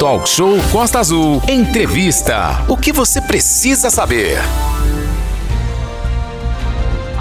Talk Show Costa Azul. Entrevista. O que você precisa saber?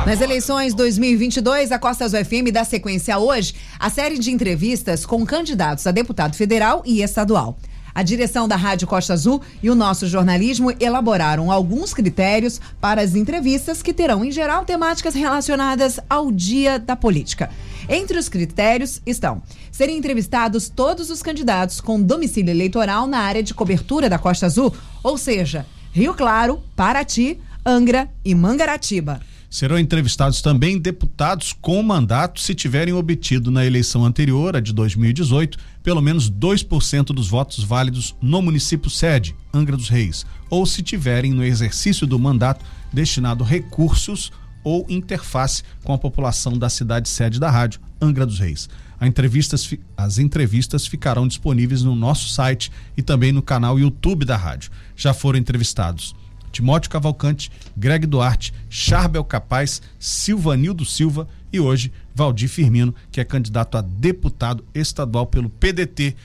Nas eleições 2022, a Costa Azul FM dá sequência hoje à série de entrevistas com candidatos a deputado federal e estadual. A direção da Rádio Costa Azul e o nosso jornalismo elaboraram alguns critérios para as entrevistas que terão, em geral, temáticas relacionadas ao dia da política. Entre os critérios estão serem entrevistados todos os candidatos com domicílio eleitoral na área de cobertura da Costa Azul, ou seja, Rio Claro, Paraty, Angra e Mangaratiba. Serão entrevistados também deputados com mandato se tiverem obtido na eleição anterior, a de 2018, pelo menos 2% dos votos válidos no município sede, Angra dos Reis, ou se tiverem no exercício do mandato destinado recursos ou interface com a população da cidade sede da rádio, Angra dos Reis. Entrevistas, as entrevistas ficarão disponíveis no nosso site e também no canal YouTube da rádio. Já foram entrevistados Timóteo Cavalcante, Greg Duarte, Charbel Capaz, Silvanildo Silva e hoje Valdir Firmino, que é candidato a deputado estadual pelo PDT.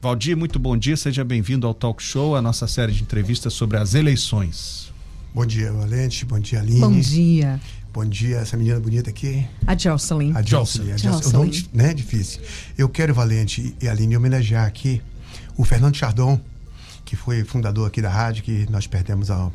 Valdir, muito bom dia, seja bem-vindo ao Talk Show, a nossa série de entrevistas sobre as eleições. Bom dia, Valente, bom dia, Aline. Bom dia. Bom dia, essa menina bonita aqui. A Jocelyn. A Jocelyn. A Jocelyn. O nome né, é difícil. Eu quero, Valente e Aline, homenagear aqui o Fernando Chardon, que foi fundador aqui da rádio, que nós perdemos há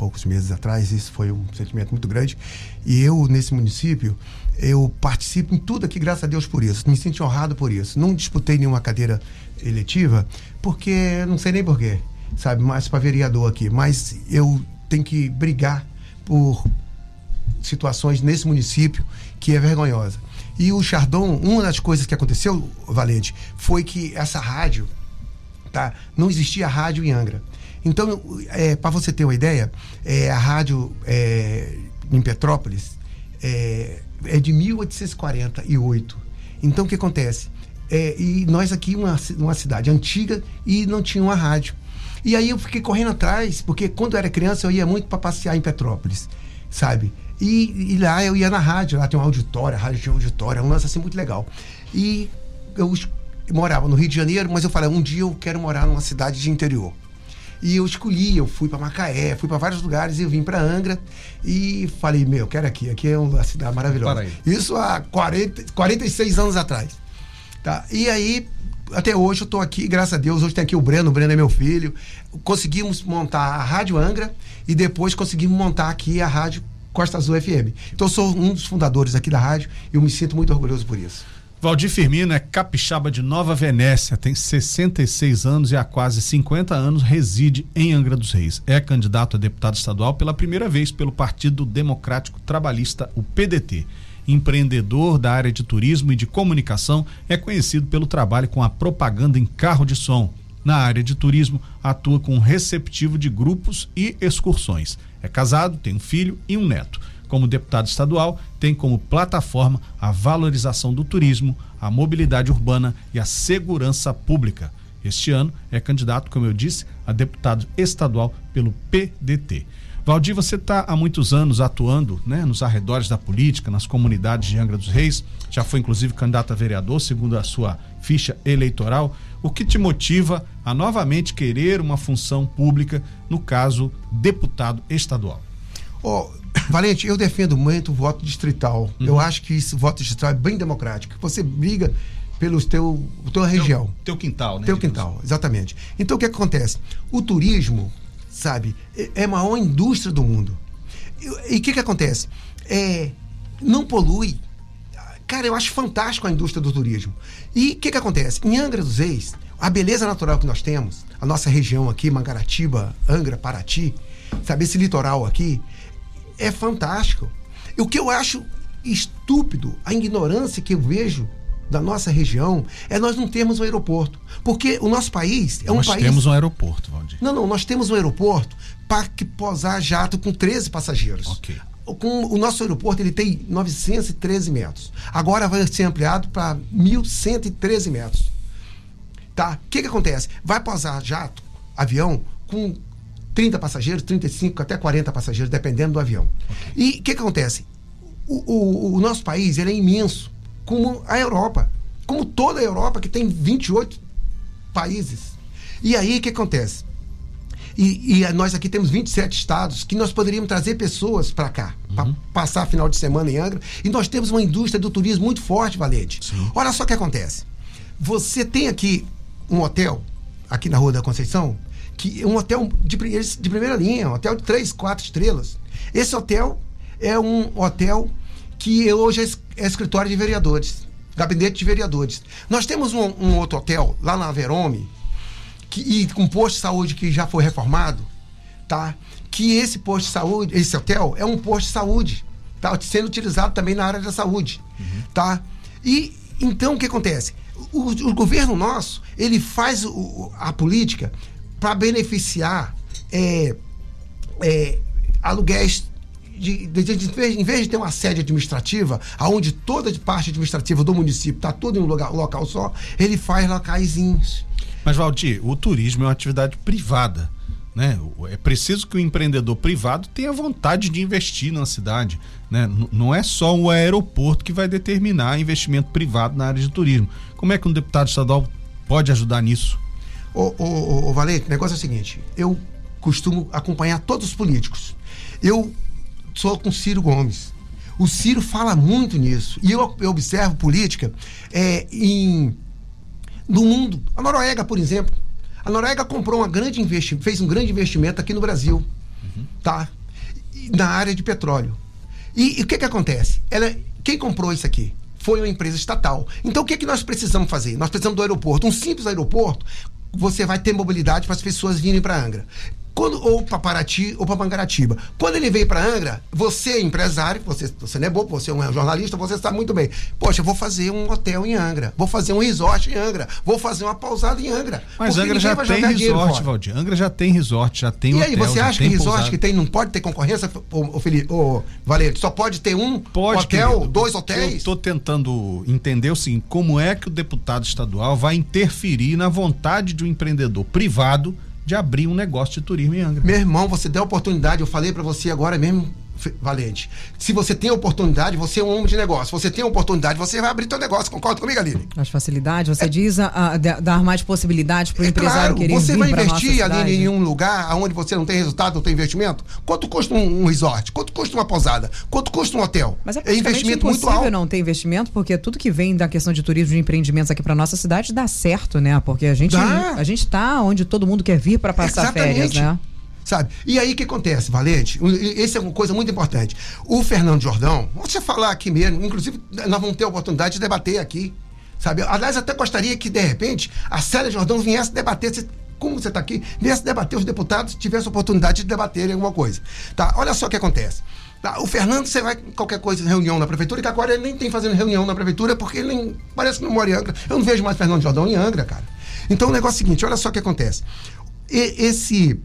poucos meses atrás, isso foi um sentimento muito grande. E eu, nesse município, eu participo em tudo aqui, graças a Deus por isso. Me sinto honrado por isso. Não disputei nenhuma cadeira eletiva, porque não sei nem porquê, sabe? Mais para vereador aqui. Mas eu tenho que brigar por situações nesse município que é vergonhosa. E o Chardon, uma das coisas que aconteceu, Valente, foi que essa rádio, tá? Não existia rádio em Angra. Então, é, para você ter uma ideia, é, a rádio é, em Petrópolis é, é de 1848. Então, o que acontece? É, e nós aqui, uma, uma cidade antiga, e não tinha uma rádio. E aí eu fiquei correndo atrás, porque quando eu era criança eu ia muito para passear em Petrópolis, sabe? E, e, lá eu ia na rádio, lá tem um auditório, a rádio tinha um auditório, um lance assim muito legal. E eu morava no Rio de Janeiro, mas eu falei, um dia eu quero morar numa cidade de interior. E eu escolhi, eu fui para Macaé, fui para vários lugares e eu vim para Angra e falei, meu, quero aqui, aqui é uma cidade maravilhosa. Isso há 40, 46 anos atrás. Tá? E aí, até hoje eu estou aqui, graças a Deus, hoje tem aqui o Breno, o Breno é meu filho. Conseguimos montar a Rádio Angra e depois conseguimos montar aqui a Rádio Costa Azul FM. Então eu sou um dos fundadores aqui da rádio e eu me sinto muito orgulhoso por isso. Valdir Firmino é capixaba de Nova Venécia, tem 66 anos e há quase 50 anos reside em Angra dos Reis. É candidato a deputado estadual pela primeira vez pelo Partido Democrático Trabalhista, o PDT. Empreendedor da área de turismo e de comunicação, é conhecido pelo trabalho com a propaganda em carro de som. Na área de turismo, atua com receptivo de grupos e excursões. É casado, tem um filho e um neto como deputado estadual, tem como plataforma a valorização do turismo, a mobilidade urbana e a segurança pública. Este ano é candidato, como eu disse, a deputado estadual pelo PDT. Valdir, você está há muitos anos atuando né, nos arredores da política, nas comunidades de Angra dos Reis, já foi inclusive candidato a vereador, segundo a sua ficha eleitoral. O que te motiva a novamente querer uma função pública, no caso, deputado estadual? Oh, Valente, eu defendo muito o voto distrital. Uhum. Eu acho que esse voto distrital é bem democrático. Você briga pelo teu tua região. Teu, teu quintal, né? Teu quintal, exatamente. Então o que acontece? O turismo, sabe, é, é a maior indústria do mundo. E o que, que acontece? É, não polui. Cara, eu acho fantástico a indústria do turismo. E o que, que acontece? Em Angra dos Reis, a beleza natural que nós temos, a nossa região aqui, Mangaratiba, Angra, Paraty, sabe, esse litoral aqui, é fantástico. O que eu acho estúpido, a ignorância que eu vejo da nossa região é nós não termos um aeroporto. Porque o nosso país é nós um país. Nós temos um aeroporto, Valdir. Não, não, nós temos um aeroporto para que posar jato com 13 passageiros. Ok. Com o nosso aeroporto ele tem 913 metros. Agora vai ser ampliado para 1.113 metros. Tá? O que, que acontece? Vai posar jato, avião, com 30 passageiros, 35, até 40 passageiros, dependendo do avião. E o que, que, acontece? O, o, o, nosso país ele é imenso, como a Europa, como toda a Europa, que tem 28 países. E aí o que acontece? E, e, nós aqui temos 27 estados que nós poderíamos trazer pessoas para cá, uhum. para passar final de semana em Angra. E nós temos uma indústria do turismo muito forte, Valente. Sim. Olha só o que acontece. Você tem aqui um hotel, aqui na Rua da Conceição, que um hotel de, de primeira linha, um hotel de três, quatro estrelas. Esse hotel é um hotel que hoje é, escritório de vereadores, gabinete de vereadores. Nós temos um, um outro hotel lá na Verome, que, e com posto de saúde que já foi reformado, tá? Que esse posto de saúde, esse hotel é um posto de saúde, tá? Sendo utilizado também na área da saúde, uhum. tá? E então o que acontece? O, o governo nosso ele faz o, a política para beneficiar é, é, aluguéis de, de, de, de, em vez de ter uma sede administrativa, aonde toda a parte administrativa do município está tudo em um lugar, local só, ele faz locaizinhos. Mas, Valdir, o turismo é uma atividade privada. Né? É preciso que o empreendedor privado tenha vontade de investir na cidade. Né? não é só o aeroporto que vai determinar investimento privado na área de turismo. Como é que um deputado estadual pode ajudar nisso? Ô, Valente, o negócio é o seguinte: eu costumo acompanhar todos os políticos. Eu sou com Ciro Gomes. O Ciro fala muito nisso. E eu, eu observo política é, em do mundo. A Noruega, por exemplo. A Noruega comprou uma grande investimento, fez um grande investimento aqui no Brasil, uhum. tá? Na área de petróleo. E, e o que que acontece? Ela, quem comprou isso aqui? Foi uma empresa estatal. Então o que que nós precisamos fazer? Nós precisamos do aeroporto. Um simples aeroporto, você vai ter mobilidade para as pessoas virem para Angra. Quando, ou para Paraty ou para Mangaratiba. Quando ele veio para Angra, você é empresário, você, você não é bobo, você é um jornalista, você sabe muito bem. Poxa, vou fazer um hotel em Angra, vou fazer um resort em Angra, vou fazer uma pausada em Angra. Mas Angra já tem resort, Valdir. Angra já tem resort, já tem e hotel. E aí, você acha que resort pousada. que tem não pode ter concorrência, ô, ô, Felipe, ô, Valente? Só pode ter um pode, hotel, querido. dois hotéis? Eu estou tentando entender assim, como é que o deputado estadual vai interferir na vontade de um empreendedor privado de abrir um negócio de turismo em Angra. Meu irmão, você deu a oportunidade, eu falei para você agora mesmo, Valente. Se você tem oportunidade, você é um homem de negócio. Você tem oportunidade, você vai abrir seu negócio. Concorda comigo, Aline? As facilidades, você é, diz a, a, dar mais possibilidades para o é empresário claro, querer Você vai investir, Aline, em um lugar onde você não tem resultado, não tem investimento? Quanto custa um, um resort? Quanto custa uma pousada? Quanto custa um hotel? Mas é, é investimento muito alto. não ter investimento, porque tudo que vem da questão de turismo de empreendimentos aqui para nossa cidade dá certo, né? Porque a gente, a gente tá onde todo mundo quer vir para passar Exatamente. férias, né? Sabe? E aí o que acontece, Valente? Essa é uma coisa muito importante. O Fernando Jordão, você falar aqui mesmo, inclusive nós vamos ter a oportunidade de debater aqui, sabe? Aliás, até gostaria que, de repente, a Célia Jordão viesse debater como você está aqui, viesse debater os deputados, tivesse a oportunidade de debaterem alguma coisa. Tá? Olha só o que acontece. Tá? O Fernando, você vai qualquer coisa, reunião na prefeitura, que agora ele nem tem fazendo reunião na prefeitura, porque ele nem, parece que não mora em Angra. Eu não vejo mais Fernando Jordão em Angra, cara. Então o negócio é o seguinte, olha só o que acontece. E, esse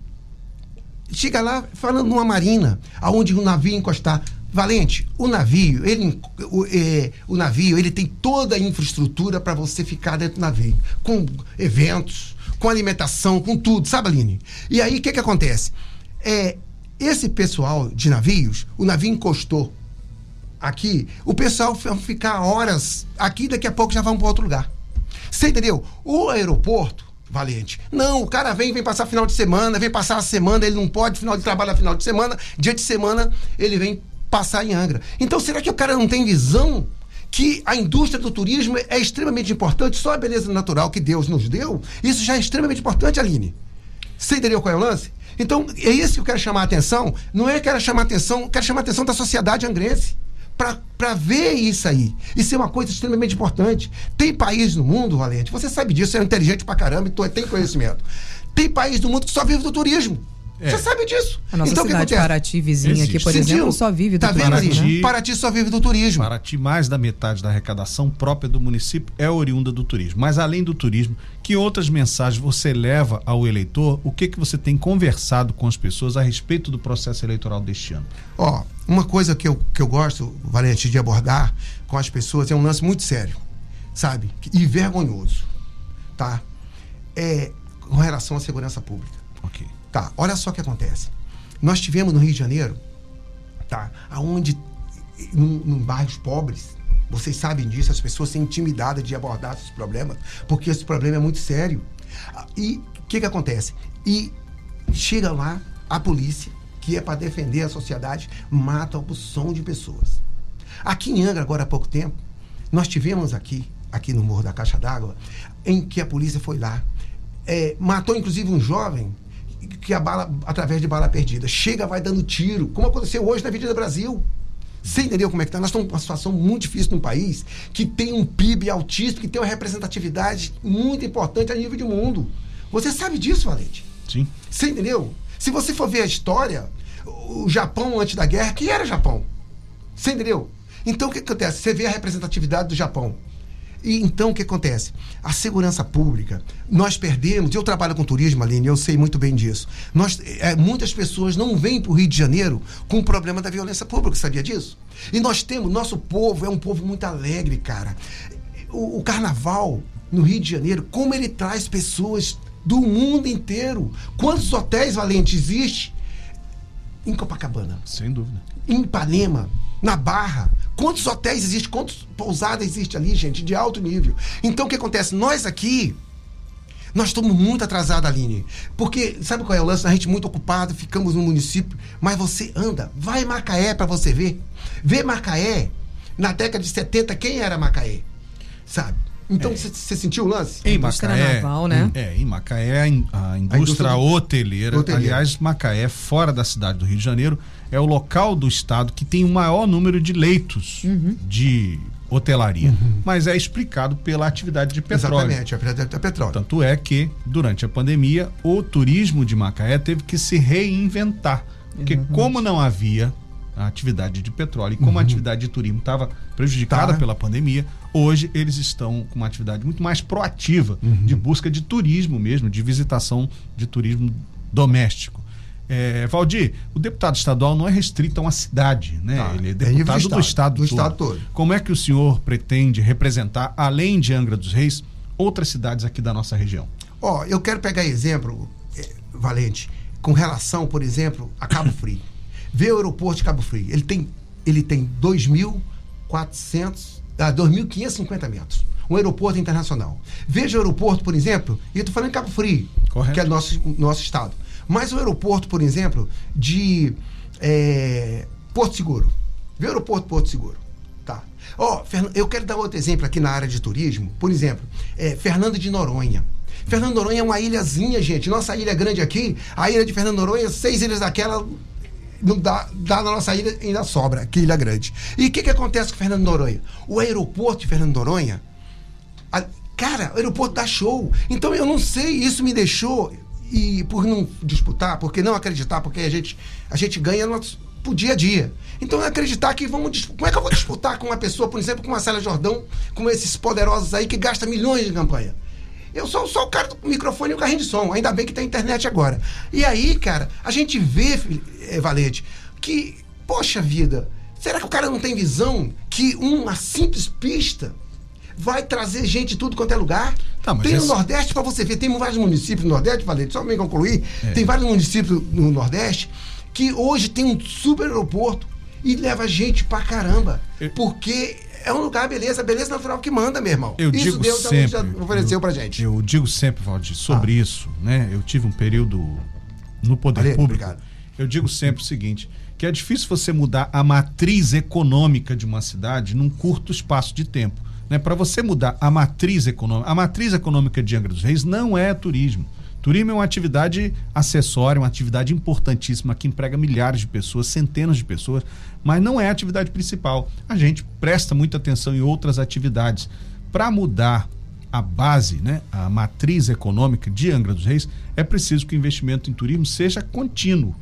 chega lá falando numa marina, aonde o navio encostar. Valente, o navio, ele, o, é, o navio, ele tem toda a infraestrutura para você ficar dentro do navio, com eventos, com alimentação, com tudo, sabe, Aline? E aí, o que que acontece? É, esse pessoal de navios, o navio encostou aqui, o pessoal ficar horas aqui, daqui a pouco já vão para outro lugar. Você entendeu? O aeroporto, Não, o cara vem, vem passar final de semana, vem passar a semana, ele não pode, final de trabalho final de semana, dia de semana, ele vem passar em Angra. Então, será que o cara não tem visão que a indústria do turismo é extremamente importante, só a beleza natural que Deus nos deu, isso já é extremamente importante, Aline. Você entendeu qual é o lance? Então, é isso que eu quero chamar a atenção. Não é que eu quero chamar a atenção, quero chamar a atenção da sociedade angrense para ver isso aí. Isso é uma coisa extremamente importante. Tem países no mundo, Valente, você sabe disso, você é inteligente pra caramba e tem conhecimento. Tem países no mundo que só vive do turismo. É. Você sabe disso. A nossa então, cidade, Paraty, vizinha Existe. aqui, por Sentiu? exemplo, só vive do tá turismo. Vendo, Paraty, né? Paraty só vive do turismo. Paraty, mais da metade da arrecadação própria do município é oriunda do turismo. Mas além do turismo, que outras mensagens você leva ao eleitor? O que, que você tem conversado com as pessoas a respeito do processo eleitoral deste ano? Ó, uma coisa que eu, que eu gosto, Valente, de abordar com as pessoas é um lance muito sério, sabe? E vergonhoso, tá? É com relação à segurança pública. Ok. Tá, olha só o que acontece. Nós tivemos no Rio de Janeiro, tá? Aonde, em bairros pobres, vocês sabem disso, as pessoas são intimidadas de abordar esses problemas, porque esse problema é muito sério. E O que, que acontece? E chega lá a polícia, que é para defender a sociedade, mata o som de pessoas. Aqui em Angra, agora há pouco tempo, nós tivemos aqui, aqui no Morro da Caixa d'Água, em que a polícia foi lá, é, matou inclusive um jovem que a bala, através de bala perdida, chega, vai dando tiro, como aconteceu hoje na Avenida Brasil. Você entendeu como é que tá? Nós estamos numa situação muito difícil num país que tem um PIB altíssimo, que tem uma representatividade muito importante a nível de mundo. Você sabe disso, Valente? Sim. Você entendeu? Se você for ver a história, o Japão antes da guerra, que era o Japão? Você entendeu? Então o que acontece? Você vê a representatividade do Japão. E então o que acontece? A segurança pública, nós perdemos, eu trabalho com turismo, Aline, eu sei muito bem disso. Nós, é, muitas pessoas não vêm para o Rio de Janeiro com o problema da violência pública, sabia disso? E nós temos, nosso povo é um povo muito alegre, cara. O, o carnaval no Rio de Janeiro, como ele traz pessoas do mundo inteiro. Quantos hotéis, Valente, existe em Copacabana? Sem dúvida. Em Ipanema, na Barra. Quantos hotéis existem? Quantas pousadas existem ali, gente, de alto nível? Então, o que acontece? Nós aqui, nós estamos muito atrasados, Aline. Porque, sabe qual é o lance? A gente muito ocupado, ficamos no município, mas você anda, vai em Macaé para você ver. Vê Macaé, na década de 70, quem era Macaé? Sabe? Então, você é. sentiu o lance? Em Macaé, naval, né? É, em Macaé, a, indústria, a indústria hoteleira, hoteleira, aliás, Macaé, fora da cidade do Rio de Janeiro, é o local do estado que tem o maior número de leitos uhum. de hotelaria. Uhum. Mas é explicado pela atividade de petróleo. Exatamente, a atividade de petróleo. Tanto é que, durante a pandemia, o turismo de Macaé teve que se reinventar. Porque, como não havia a atividade de petróleo e como uhum. a atividade de turismo estava prejudicada tá. pela pandemia, hoje eles estão com uma atividade muito mais proativa uhum. de busca de turismo mesmo, de visitação de turismo doméstico. É, Valdir, o deputado estadual não é restrito a uma cidade, né? Tá. Ele é deputado é do, estado, do, estado, do todo. estado todo. Como é que o senhor pretende representar, além de Angra dos Reis, outras cidades aqui da nossa região? Ó, oh, eu quero pegar exemplo, é, Valente, com relação, por exemplo, a Cabo Frio. Vê o aeroporto de Cabo Frio. Ele tem, ele tem 2.400, ah, 2.550 metros. Um aeroporto internacional. Veja o aeroporto, por exemplo, e eu estou falando em Cabo Frio, Correto. que é nosso, nosso estado. Mas o aeroporto, por exemplo, de é, Porto Seguro. Vê o aeroporto Porto Seguro. Tá. Ó, oh, eu quero dar outro exemplo aqui na área de turismo. Por exemplo, é, Fernando de Noronha. Fernando de Noronha é uma ilhazinha, gente. Nossa ilha grande aqui, a ilha de Fernando de Noronha, seis ilhas daquela não dá, dá na nossa ilha ainda sobra, que ilha grande. E o que, que acontece com Fernando Noronha? O aeroporto de Fernando Noronha, a, cara, o aeroporto dá show. Então eu não sei, isso me deixou e por não disputar, porque não acreditar, porque a gente, a gente ganha no, pro dia a dia. Então acreditar que vamos. Como é que eu vou disputar com uma pessoa, por exemplo, com uma Célia Jordão, com esses poderosos aí que gasta milhões de campanha? Eu sou só o cara do microfone e o carrinho de som. Ainda bem que tem internet agora. E aí, cara, a gente vê, é, Valente, que, poxa vida, será que o cara não tem visão que uma simples pista vai trazer gente de tudo quanto é lugar. Tá, tem esse... no Nordeste, para você ver, tem vários municípios no Nordeste, falei, só me concluir, é. tem vários municípios no Nordeste que hoje tem um super aeroporto e leva gente pra caramba. Eu... Porque é um lugar, beleza, beleza natural que manda, meu irmão. Eu isso digo Deus sempre, já ofereceu eu, pra gente. Eu digo sempre, Valdir, sobre ah. isso, né? Eu tive um período no poder Valeu, público. Obrigado. Eu digo sempre o seguinte, que é difícil você mudar a matriz econômica de uma cidade num curto espaço de tempo. Né? Para você mudar a matriz econômica, a matriz econômica de Angra dos Reis não é turismo. Turismo é uma atividade acessória, uma atividade importantíssima que emprega milhares de pessoas, centenas de pessoas, mas não é a atividade principal. A gente presta muita atenção em outras atividades. Para mudar a base, né, a matriz econômica de Angra dos Reis, é preciso que o investimento em turismo seja contínuo.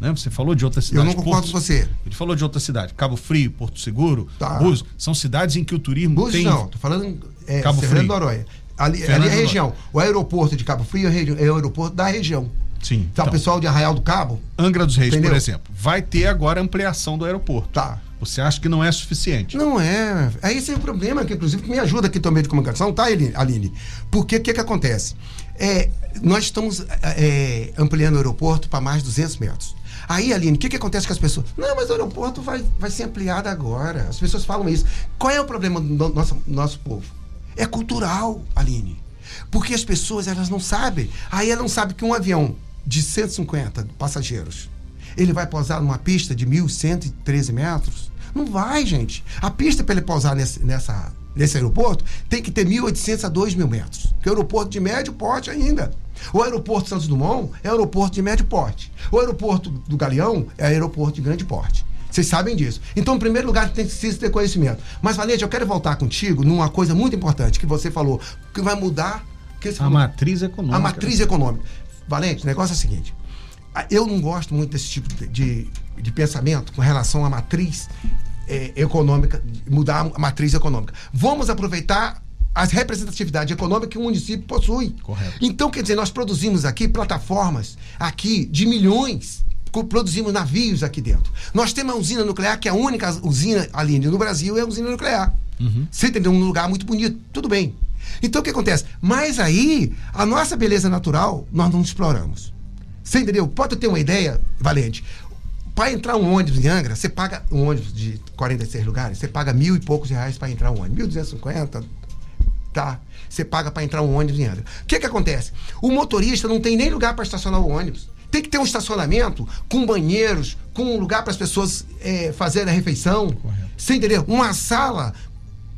Né? Você falou de outras cidades. Eu não concordo com você. Ele falou de outra cidade. Cabo Frio, Porto Seguro, tá. Búzios. São cidades em que o turismo Búzios tem... não, tô falando é, Cabo Frio. Noronha. Ali, ali é a região. O aeroporto de Cabo Frio é, é o aeroporto da região. Sim. Então, o pessoal de Arraial do Cabo. Angra dos Reis, entendeu? por exemplo, vai ter agora ampliação do aeroporto. Tá. Você acha que não é suficiente? Não é. Aí esse é o problema, que inclusive me ajuda aqui também de comunicação, tá, Aline? Porque o que, que acontece? É, nós estamos é, ampliando o aeroporto para mais de 200 metros. Aí, Aline, o que, que acontece com as pessoas? Não, mas o aeroporto vai, vai ser ampliado agora. As pessoas falam isso. Qual é o problema do nosso, nosso povo? É cultural, Aline. Porque as pessoas, elas não sabem. Aí ela não sabe que um avião de 150 passageiros, ele vai pousar numa pista de 1.113 metros? Não vai, gente. A pista para ele pousar nesse, nessa, nesse aeroporto tem que ter 1.800 a 2.000 metros. Que é o aeroporto de médio porte ainda. O aeroporto Santos Dumont é aeroporto de médio porte. O aeroporto do Galeão é aeroporto de grande porte. Vocês sabem disso. Então, em primeiro lugar, tem que ter conhecimento. Mas, Valente, eu quero voltar contigo numa coisa muito importante que você falou, que vai mudar. Que a falou, matriz econômica. A matriz econômica. Valente, o negócio é o seguinte. Eu não gosto muito desse tipo de, de, pensamento com relação à matriz é, econômica, mudar a matriz econômica. Vamos aproveitar a representatividade econômica que o município possui. Correto. Então, quer dizer, nós produzimos aqui plataformas aqui de milhões produzimos navios aqui dentro. Nós temos uma usina nuclear, que é a única usina, Aline, no Brasil, é a usina nuclear. Uhum. Você entendeu? Um lugar muito bonito. Tudo bem. Então o que acontece? Mas aí, a nossa beleza natural, nós não exploramos. Você entendeu? Pode ter uma ideia, Valente. Para entrar um ônibus em Angra, você paga um ônibus de 46 lugares, você paga mil e poucos reais para entrar um ônibus. 1.250, tá? Você paga para entrar um ônibus em Angra. O que que acontece? O motorista não tem nem lugar para estacionar o ônibus. Tem que ter um estacionamento com banheiros, com um lugar para as pessoas é, fazerem a refeição. Correto. Você entendeu? Uma sala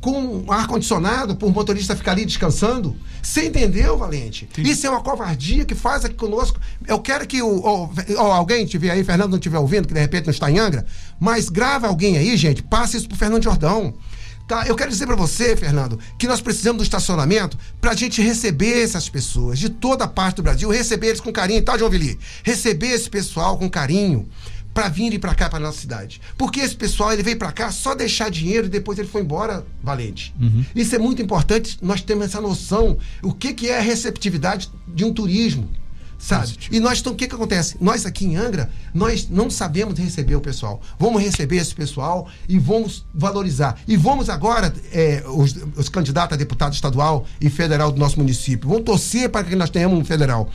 com ar-condicionado o motorista ficar ali descansando. Você entendeu, Valente? Sim. Isso é uma covardia que faz aqui conosco. Eu quero que o, o, o alguém tiver aí, Fernando não estiver ouvindo, que de repente não está em Angra, mas grava alguém aí, gente, passe isso para Fernando Jordão. Tá, eu quero dizer para você, Fernando, que nós precisamos do estacionamento para a gente receber essas pessoas de toda a parte do Brasil, receber eles com carinho, tá, João Vili? Receber esse pessoal com carinho para virem para cá, para nossa cidade. Porque esse pessoal, ele veio para cá só deixar dinheiro e depois ele foi embora, Valente. Uhum. Isso é muito importante, nós temos essa noção, o que, que é a receptividade de um turismo sabe? Positivo. E nós, então, o que, que acontece? Nós aqui em Angra, nós não sabemos receber o pessoal. Vamos receber esse pessoal e vamos valorizar. E vamos agora, é, os, os candidatos a deputado estadual e federal do nosso município, vamos torcer para que nós tenhamos um federal.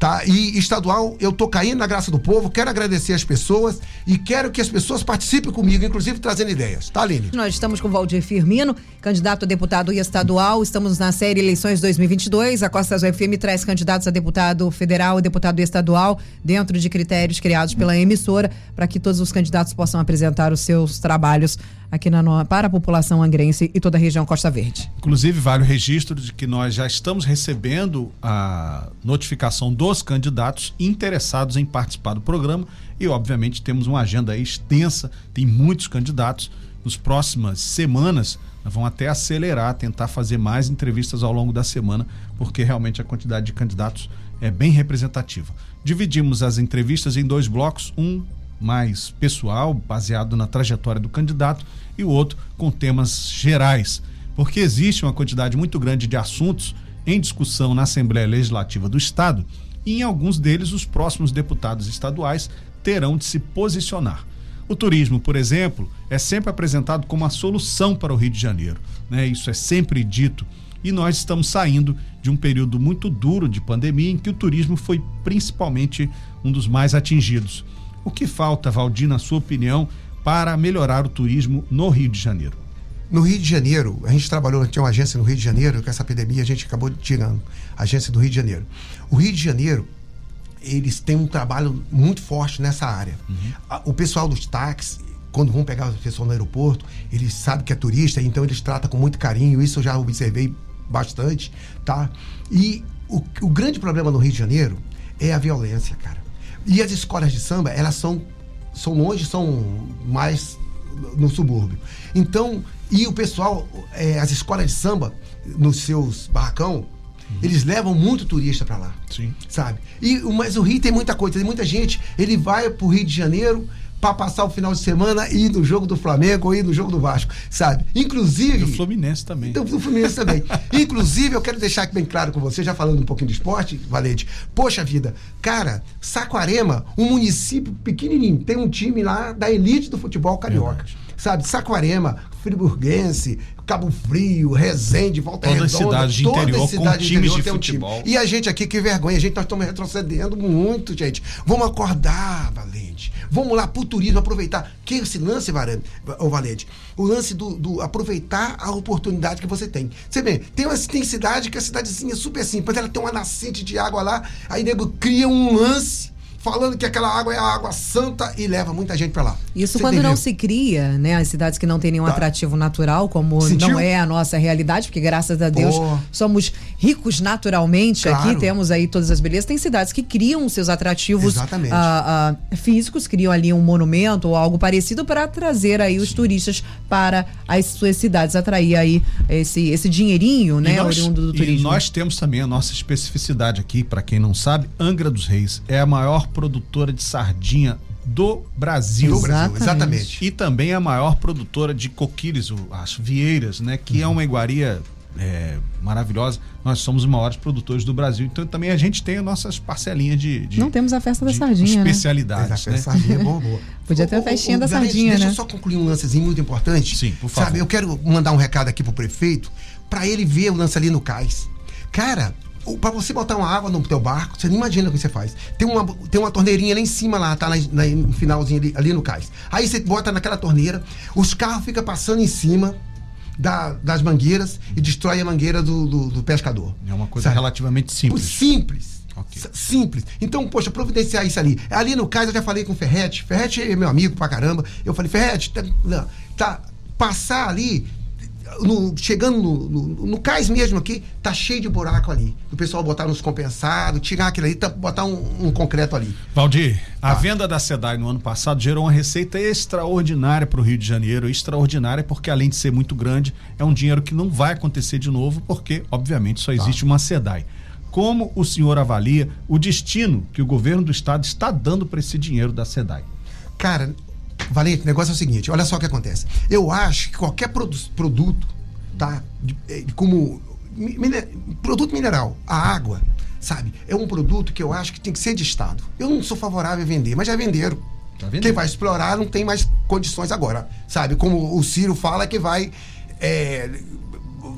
Tá? E estadual, eu tô caindo na graça do povo, quero agradecer as pessoas e quero que as pessoas participem comigo, inclusive trazendo ideias. Tá, Aline? Nós estamos com Valdir Firmino, candidato a deputado estadual. Estamos na série Eleições 2022. A Costa Azul FM traz candidatos a deputado federal e deputado estadual dentro de critérios criados pela emissora para que todos os candidatos possam apresentar os seus trabalhos aqui na, para a população angrense e toda a região Costa Verde. Inclusive, vale o registro de que nós já estamos recebendo a notificação dos candidatos interessados em participar do programa e, obviamente, temos uma agenda extensa, tem muitos candidatos. Nos próximas semanas, nós vamos até acelerar, tentar fazer mais entrevistas ao longo da semana, porque realmente a quantidade de candidatos é bem representativa. Dividimos as entrevistas em dois blocos, um mais pessoal, baseado na trajetória do candidato, e o outro com temas gerais, porque existe uma quantidade muito grande de assuntos em discussão na Assembleia Legislativa do Estado e em alguns deles os próximos deputados estaduais terão de se posicionar. O turismo, por exemplo, é sempre apresentado como a solução para o Rio de Janeiro. Né? Isso é sempre dito. E nós estamos saindo de um período muito duro de pandemia em que o turismo foi principalmente um dos mais atingidos. O que falta, Valdir, na sua opinião, para melhorar o turismo no Rio de Janeiro? No Rio de Janeiro, a gente trabalhou, tinha uma agência no Rio de Janeiro, com essa epidemia a gente acabou tirando, a agência do Rio de Janeiro. O Rio de Janeiro, eles têm um trabalho muito forte nessa área. Uhum. O pessoal dos táxis, quando vão pegar o pessoal no aeroporto, eles sabem que é turista, então eles tratam com muito carinho, isso eu já observei bastante, tá? E o, o grande problema no Rio de Janeiro é a violência, cara. E as escolas de samba, elas são, são longe, são mais no subúrbio. Então, e o pessoal, é, as escolas de samba, nos seus barracão, uhum. eles levam muito turista para lá. Sim. Sabe? E, mas o Rio tem muita coisa, tem muita gente, ele vai pro Rio de Janeiro, para passar o final de semana e ir no jogo do Flamengo ou ir no jogo do Vasco, sabe? Inclusive. Do Fluminense também. Do, do Fluminense também. Inclusive, eu quero deixar aqui bem claro com você, já falando um pouquinho de esporte, Valente. Poxa vida, cara, Saquarema, um município pequenininho, tem um time lá da elite do futebol carioca. Verdade. Sabe? Saquarema, Friburguense, Cabo Frio, Resende, Volta Toda Redonda. cidade de toda interior cidade com times de tem um futebol. time. E a gente aqui, que vergonha, a gente nós estamos retrocedendo muito, gente. Vamos acordar, Valente. Vamos lá pro turismo, aproveitar. Que esse lance, Varane, ô Valente, o lance do, do aproveitar a oportunidade que você tem. Você vê, tem, uma, tem cidade que a cidadezinha é super simples, ela tem uma nascente de água lá, aí nego cria um lance falando que aquela água é a água santa e leva muita gente pra lá. Isso Você quando não se cria, né? As cidades que não têm nenhum Tá. atrativo natural, como Sentiu? não é a nossa realidade, porque graças a Deus Pô. somos ricos naturalmente Claro. aqui, temos aí todas as belezas. Tem cidades que criam seus atrativos ah, ah, físicos, criam ali um monumento ou algo parecido para trazer aí os turistas para as suas cidades, atrair aí esse, esse dinheirinho, né? E nós, oriundo do e turismo. nós temos também a nossa especificidade aqui, para quem não sabe, Angra dos Reis é a maior produtora de sardinha do Brasil. No Brasil, Exatamente. exatamente. E também a maior produtora de coquilhos, o- as vieiras, né? Que é uma iguaria é, maravilhosa. Nós somos os maiores produtores do Brasil. Então também a gente tem as nossas parcelinhas de, de- Não temos a festa da sardinha, né? especialidades, Exato, né? essa sardinha é boa, boa. Podia ter a festinha ô, da Valente, sardinha, deixa né? eu só concluir um lancezinho muito importante. Sim, por favor. Sabe, eu quero mandar um recado aqui pro prefeito para ele ver o lance ali no cais. Cara, o- pra você botar uma água no teu barco, você não imagina o que você faz. Tem uma, tem uma torneirinha lá em cima, lá, tá na, na- no finalzinho ali, ali no cais. Aí você bota naquela torneira, os carros ficam passando em cima da- das mangueiras e destrói a mangueira do, do- do pescador. É uma coisa Sabe? relativamente simples. Simples. Ok. S- Simples. Então, poxa, providenciar isso ali. Ali no caso, eu já falei com o Ferrete. Ferrete é meu amigo pra caramba. Eu falei, Ferrete, tá, tá- passar ali, no- chegando no, no, no cais mesmo aqui, tá cheio de buraco ali. O pessoal botar nos compensados, tirar aquilo ali, tá- botar um, um concreto ali. Valdir, a Tá. venda da SEDAI no ano passado gerou uma receita extraordinária para o Rio de Janeiro. Extraordinária porque, além de ser muito grande, é um dinheiro que não vai acontecer de novo, porque, obviamente, só existe uma SEDAI. Como o senhor avalia o destino que o governo do estado está dando para esse dinheiro da SEDAI? Cara, Valente, o negócio é o seguinte: olha só o que acontece. Eu acho que qualquer produ- produto, tá? De- eh, como mi- mine- produto mineral, a água, sabe? É um produto que eu acho que tem que ser de Estado. Eu não sou favorável a vender, mas já venderam. Venderam. Quem vai explorar não tem mais condições agora, sabe? Como o Ciro fala que vai. eh,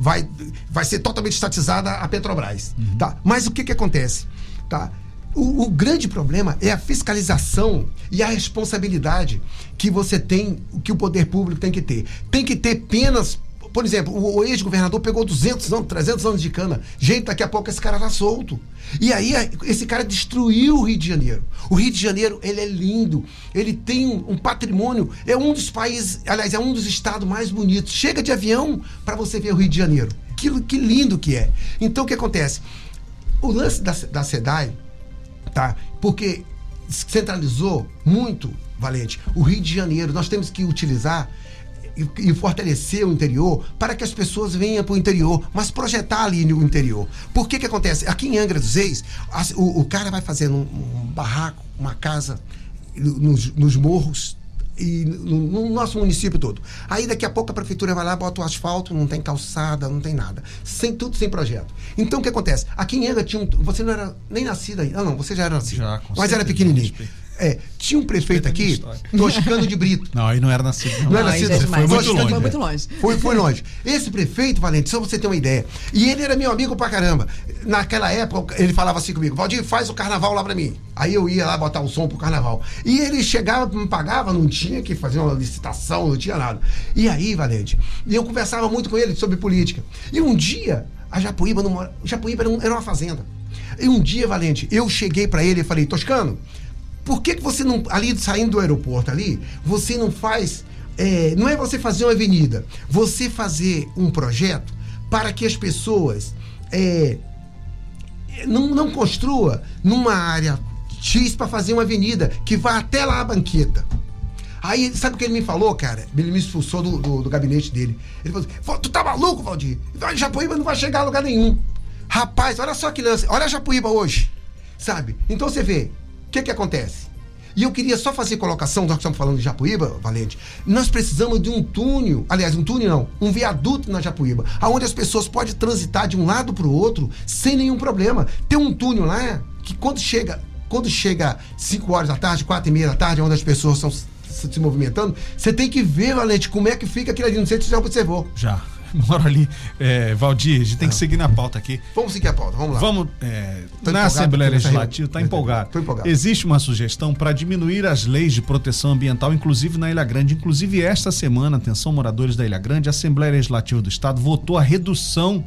vai, vai ser totalmente estatizada a Petrobras, tá? Mas o que que acontece, tá? O, o grande problema é a fiscalização e a responsabilidade que você tem, que o poder público tem que ter. Tem que ter penas. Por exemplo, o, ex-governador pegou 200 anos, 300 anos de cana. Gente, daqui a pouco esse cara tá solto. E aí, esse cara destruiu o Rio de Janeiro. O Rio de Janeiro, ele é lindo. Ele tem um, um patrimônio. É um dos países, aliás, é um dos estados mais bonitos. Chega de avião para você ver o Rio de Janeiro. Que, que lindo que é. Então, o que acontece? O lance da, da SEDAI, tá? Porque centralizou muito, Valente, o Rio de Janeiro. Nós temos que utilizar e, fortalecer o interior para que as pessoas venham para o interior, mas projetar ali no interior. Por que que acontece? Aqui em Angra dos Reis, o, o cara vai fazendo um, um barraco, uma casa no- nos, nos morros e no, no nosso município todo. Aí daqui a pouco a prefeitura vai lá, bota o asfalto, não tem calçada, não tem nada. Sem tudo sem projeto. Então o que acontece? Aqui em tinha um, você não era nem nascido ainda. Ah, não, você já era nascido. Já, mas era certeza. pequenininho. É, tinha um prefeito aqui. Toscano de Brito. Não, aí não era nascido. Não, Não era nascido, é foi muito Foi longe. muito longe. Foi, foi longe. Esse prefeito, Valente, só você ter uma ideia. E ele era meu amigo pra caramba. Naquela época, ele falava assim comigo: Valdir, faz o carnaval lá pra mim. Aí eu ia lá botar o som pro carnaval. E ele chegava, me pagava, não tinha que fazer uma licitação, não tinha nada. E aí, Valente, eu conversava muito com ele sobre política. E um dia, a Japuíba não mora. Japuíba era, um- era uma fazenda. E um dia, Valente, eu cheguei pra ele e falei: Toscano, por que, que você não, ali saindo do aeroporto ali, você não faz. é, não é você fazer uma avenida, você fazer um projeto para que as pessoas é, não, não construa numa área X para fazer uma avenida que vá até lá a banqueta. Aí, sabe o que ele me falou, cara? Ele me expulsou do, do, do gabinete dele. Ele falou assim: Tu tá maluco, Valdir? Japuíba não vai chegar a lugar nenhum. Rapaz, olha só que lance. Olha a Japuíba hoje. Sabe? Então você vê, que que acontece? E eu queria só fazer colocação, nós estamos falando de Japuíba, Valente. Nós precisamos de um túnel, aliás, um túnel não, um viaduto na Japuíba, aonde as pessoas podem transitar de um lado para o outro sem nenhum problema. Tem um túnel lá que quando chega, quando chega 5 horas da tarde, 4 e meia da tarde, onde as pessoas são se movimentando, você tem que ver, Valente, como é que fica aquilo ali. Não sei se você já observou. Já. Moro ali. É, Valdir, a gente tem que seguir na pauta aqui. Vamos seguir a pauta, vamos lá. Vamos. é, na Assembleia Legislativa, está empolgado. Tô empolgado. Existe uma sugestão para diminuir as leis de proteção ambiental, inclusive na Ilha Grande. Inclusive, esta semana, atenção, moradores da Ilha Grande, a Assembleia Legislativa do Estado votou a redução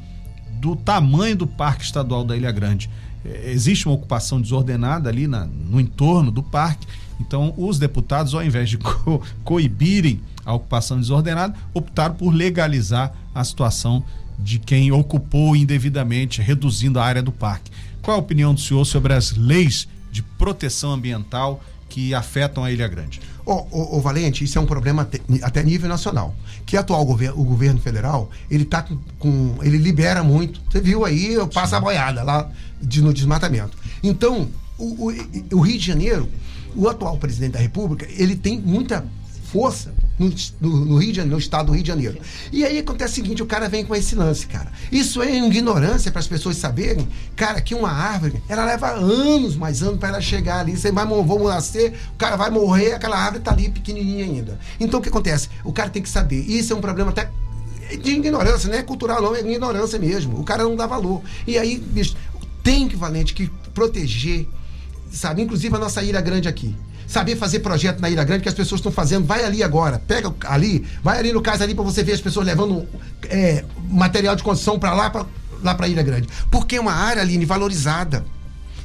do tamanho do Parque Estadual da Ilha Grande. É, Existe uma ocupação desordenada ali na- no entorno do parque. Então, os deputados, ao invés de co- coibirem a ocupação desordenada, optaram por legalizar a situação de quem ocupou indevidamente, reduzindo a área do parque. Qual a opinião do senhor sobre as leis de proteção ambiental que afetam a Ilha Grande? Ô, ô, ô, Valente, isso é um problema até, nível nacional. Que atual governo, o governo federal, ele tá com, com- ele libera muito. Você viu aí, eu passo a boiada lá de, no desmatamento. Então, o, o- o Rio de Janeiro, o atual presidente da República, ele tem muita força no, no- Rio de Janeiro, no estado do Rio de Janeiro. E aí acontece o seguinte, o cara vem com esse lance, cara. Isso é ignorância para as pessoas saberem, cara, que uma árvore, ela leva anos, mais anos para ela chegar ali. Você vai, mo- vamos nascer, o cara vai morrer, aquela árvore tá ali pequenininha ainda. Então o que acontece? O cara tem que saber. Isso é um problema até de ignorância, não é cultural não, é ignorância mesmo. O cara não dá valor. E aí, bicho, tem que, Valente, que proteger sabe? Inclusive a nossa Ilha Grande aqui. Saber fazer projeto na Ilha Grande que as pessoas estão fazendo. Vai ali agora, pega ali, vai ali no caso ali para você ver as pessoas levando é, material de construção para lá, para lá para Ilha Grande. Porque é uma área, Aline, valorizada.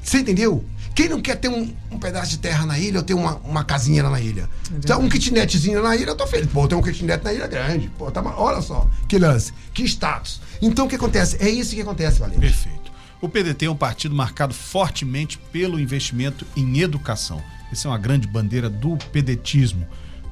Você entendeu? Quem não quer ter um, um pedaço de terra na ilha ou ter uma, uma casinha lá na ilha? então, um kitnetzinho na ilha, eu tô feliz. Pô, tem um kitnet na Ilha Grande. Pô, tá, olha só, que lance, que status. Então, o que acontece? É isso que acontece, Valente. Perfeito. O PDT é um partido marcado fortemente pelo investimento em educação. Essa é uma grande bandeira do pedetismo.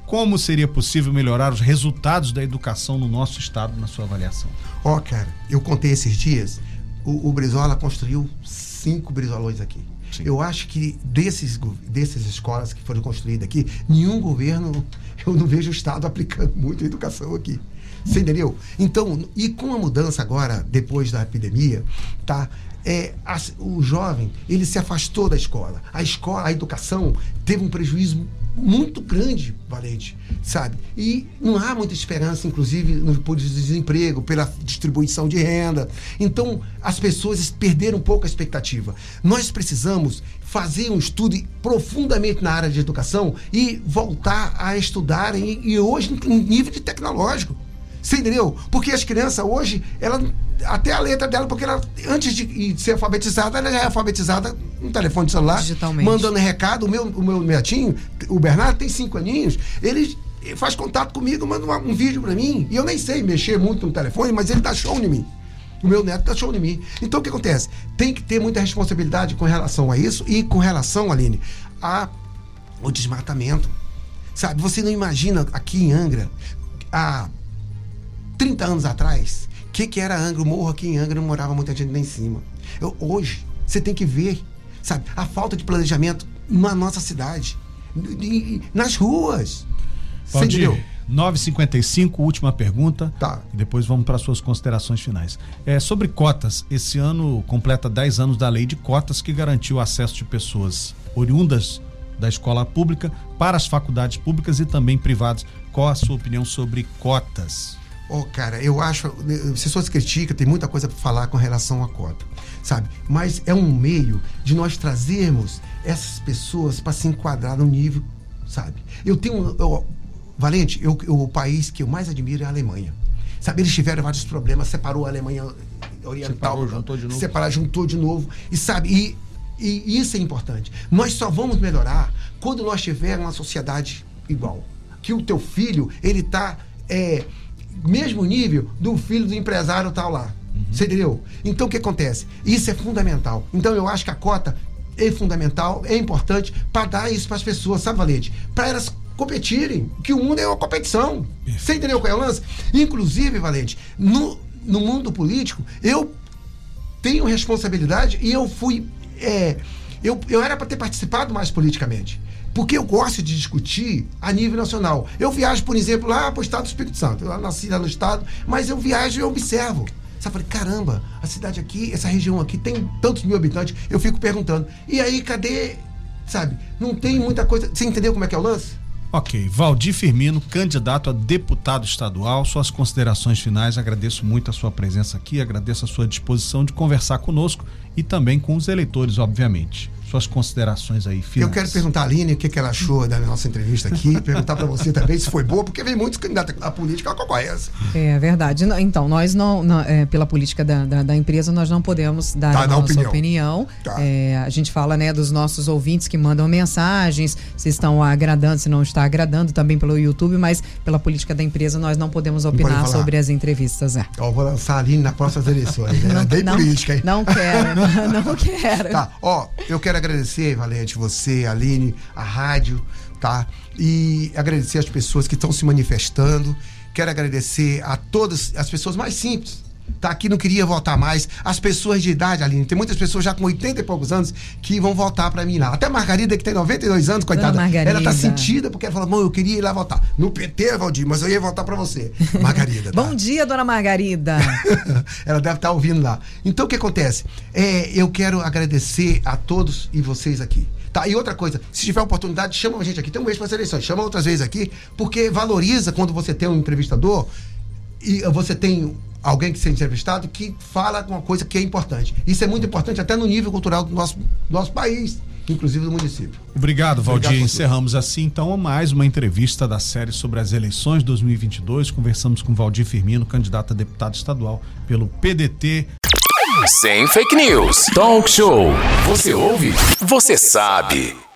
Como seria possível melhorar os resultados da educação no nosso estado, na sua avaliação? Ó, cara, eu contei esses dias, o, o Brizola construiu cinco Brizolões aqui. Sim. Eu acho que desses, dessas escolas que foram construídas aqui, nenhum governo, eu não vejo o Estado aplicando muito a educação aqui. Você entendeu? Então, e com a mudança agora, depois da epidemia, tá? É, as- o jovem, ele se afastou da escola. A escola, a educação teve um prejuízo muito grande, Valente, sabe? E não há muita esperança, inclusive, no por desemprego, pela distribuição de renda. Então, as pessoas perderam um pouco a expectativa. Nós precisamos fazer um estudo profundamente na área de educação e voltar a estudar, e, e hoje em nível de tecnológico. Você entendeu? Porque as crianças hoje, ela até a letra dela, porque ela, antes de ser alfabetizada, ela já é alfabetizada no telefone de celular, mandando recado. O meu, o meu netinho, o Bernardo, tem cinco aninhos, ele faz contato comigo, manda uma- um vídeo pra mim. E eu nem sei mexer muito no telefone, mas ele dá show em mim. O meu neto dá show em mim. Então o que acontece? Tem que ter muita responsabilidade com relação a isso e com relação, Aline, a o desmatamento. Sabe, você não imagina aqui em Angra, há 30 anos atrás, o que, que era Angra? O morro aqui em Angra não morava muita gente lá em cima. Eu- hoje, você tem que ver, sabe, a falta de planejamento na nossa cidade, nas ruas. Valdir, entendeu? 955, última pergunta. Tá. E depois vamos para suas considerações finais. É, sobre cotas, esse ano completa 10 anos da lei de cotas que garantiu o acesso de pessoas oriundas da escola pública para as faculdades públicas e também privadas. Qual a sua opinião sobre cotas? Ô, cara, eu acho. As pessoas criticam, tem muita coisa para falar com relação à cota, sabe? Mas é um meio de nós trazermos essas pessoas para se enquadrar no nível, sabe? Eu tenho. eu- Valente, eu, eu- o país que eu mais admiro é a Alemanha. Sabe, eles tiveram vários problemas, separou a Alemanha Oriental. Separou, juntou de novo. Separar, juntou de novo. E sabe, e, e isso é importante. Nós só vamos melhorar quando nós tivermos uma sociedade igual. Que o teu filho, ele tá é, mesmo nível do filho do empresário tal lá. Você entendeu? Então o que acontece? Isso é fundamental. Então eu acho que a cota é fundamental, é importante para dar isso para as pessoas, sabe, Valente? Para elas competirem, que o mundo é uma competição. Você entendeu qual é o lance? Inclusive, Valente, no, no mundo político, eu tenho responsabilidade e eu fui. é, eu, eu era para ter participado mais politicamente. Porque eu gosto de discutir a nível nacional. Eu viajo, por exemplo, lá para o estado do Espírito Santo. Eu nasci lá no estado, mas eu viajo e observo. Sabe, falei, caramba, a cidade aqui, essa região aqui tem tantos mil habitantes. Eu fico perguntando, e aí, cadê? Sabe, não tem muita coisa. Você entendeu como é que é o lance? Ok, Valdir Firmino, candidato a deputado estadual, suas considerações finais. Agradeço muito a sua presença aqui, agradeço a sua disposição de conversar conosco e também com os eleitores, obviamente suas considerações aí finais. Eu quero perguntar a Aline o que, que ela achou da nossa entrevista aqui, perguntar para você também se foi boa, porque vem muitos candidatos à política, qual é essa? É verdade. Então, nós não, não é, pela política da, da, da, empresa, nós não podemos dar tá, a nossa opinião. opinião. Tá. É, a gente fala né, dos nossos ouvintes que mandam mensagens, se estão agradando, se não está agradando, também pelo YouTube, mas pela política da empresa nós não podemos opinar não sobre as entrevistas. É. Ó, vou lançar a Aline nas próximas eleições. Né? Não, é bem não, política, hein? Não quero, não quero. Tá, ó, eu quero agradecer, Valente, você, Aline, a rádio, tá? E agradecer as pessoas que estão se manifestando. Quero agradecer a todas as pessoas mais simples tá aqui não queria votar mais. As pessoas de idade, Aline, tem muitas pessoas já com 80 e poucos anos que vão votar para mim lá. Até Margarida, que tem 92 anos, coitada, ela tá sentida porque ela fala, mãe, eu queria ir lá votar. No PT, Valdir, mas eu ia votar para você. Margarida. Tá? Bom dia, dona Margarida. ela deve estar tá ouvindo lá. Então, o que acontece? É, eu quero agradecer a todos e vocês aqui. Tá, e outra coisa, se tiver oportunidade, chama a gente aqui. Tem um mês para as eleições, chama outras vezes aqui, porque valoriza quando você tem um entrevistador e você tem alguém que seja entrevistado que fala uma coisa que é importante. Isso é muito importante até no nível cultural do nosso, do nosso país, inclusive do município. Obrigado, Valdir. Obrigado, Encerramos assim então mais uma entrevista da série sobre as eleições 2022. Conversamos com Valdir Firmino, candidato a deputado estadual pelo PDT. Sem fake news. Talk show. Você ouve? Você sabe.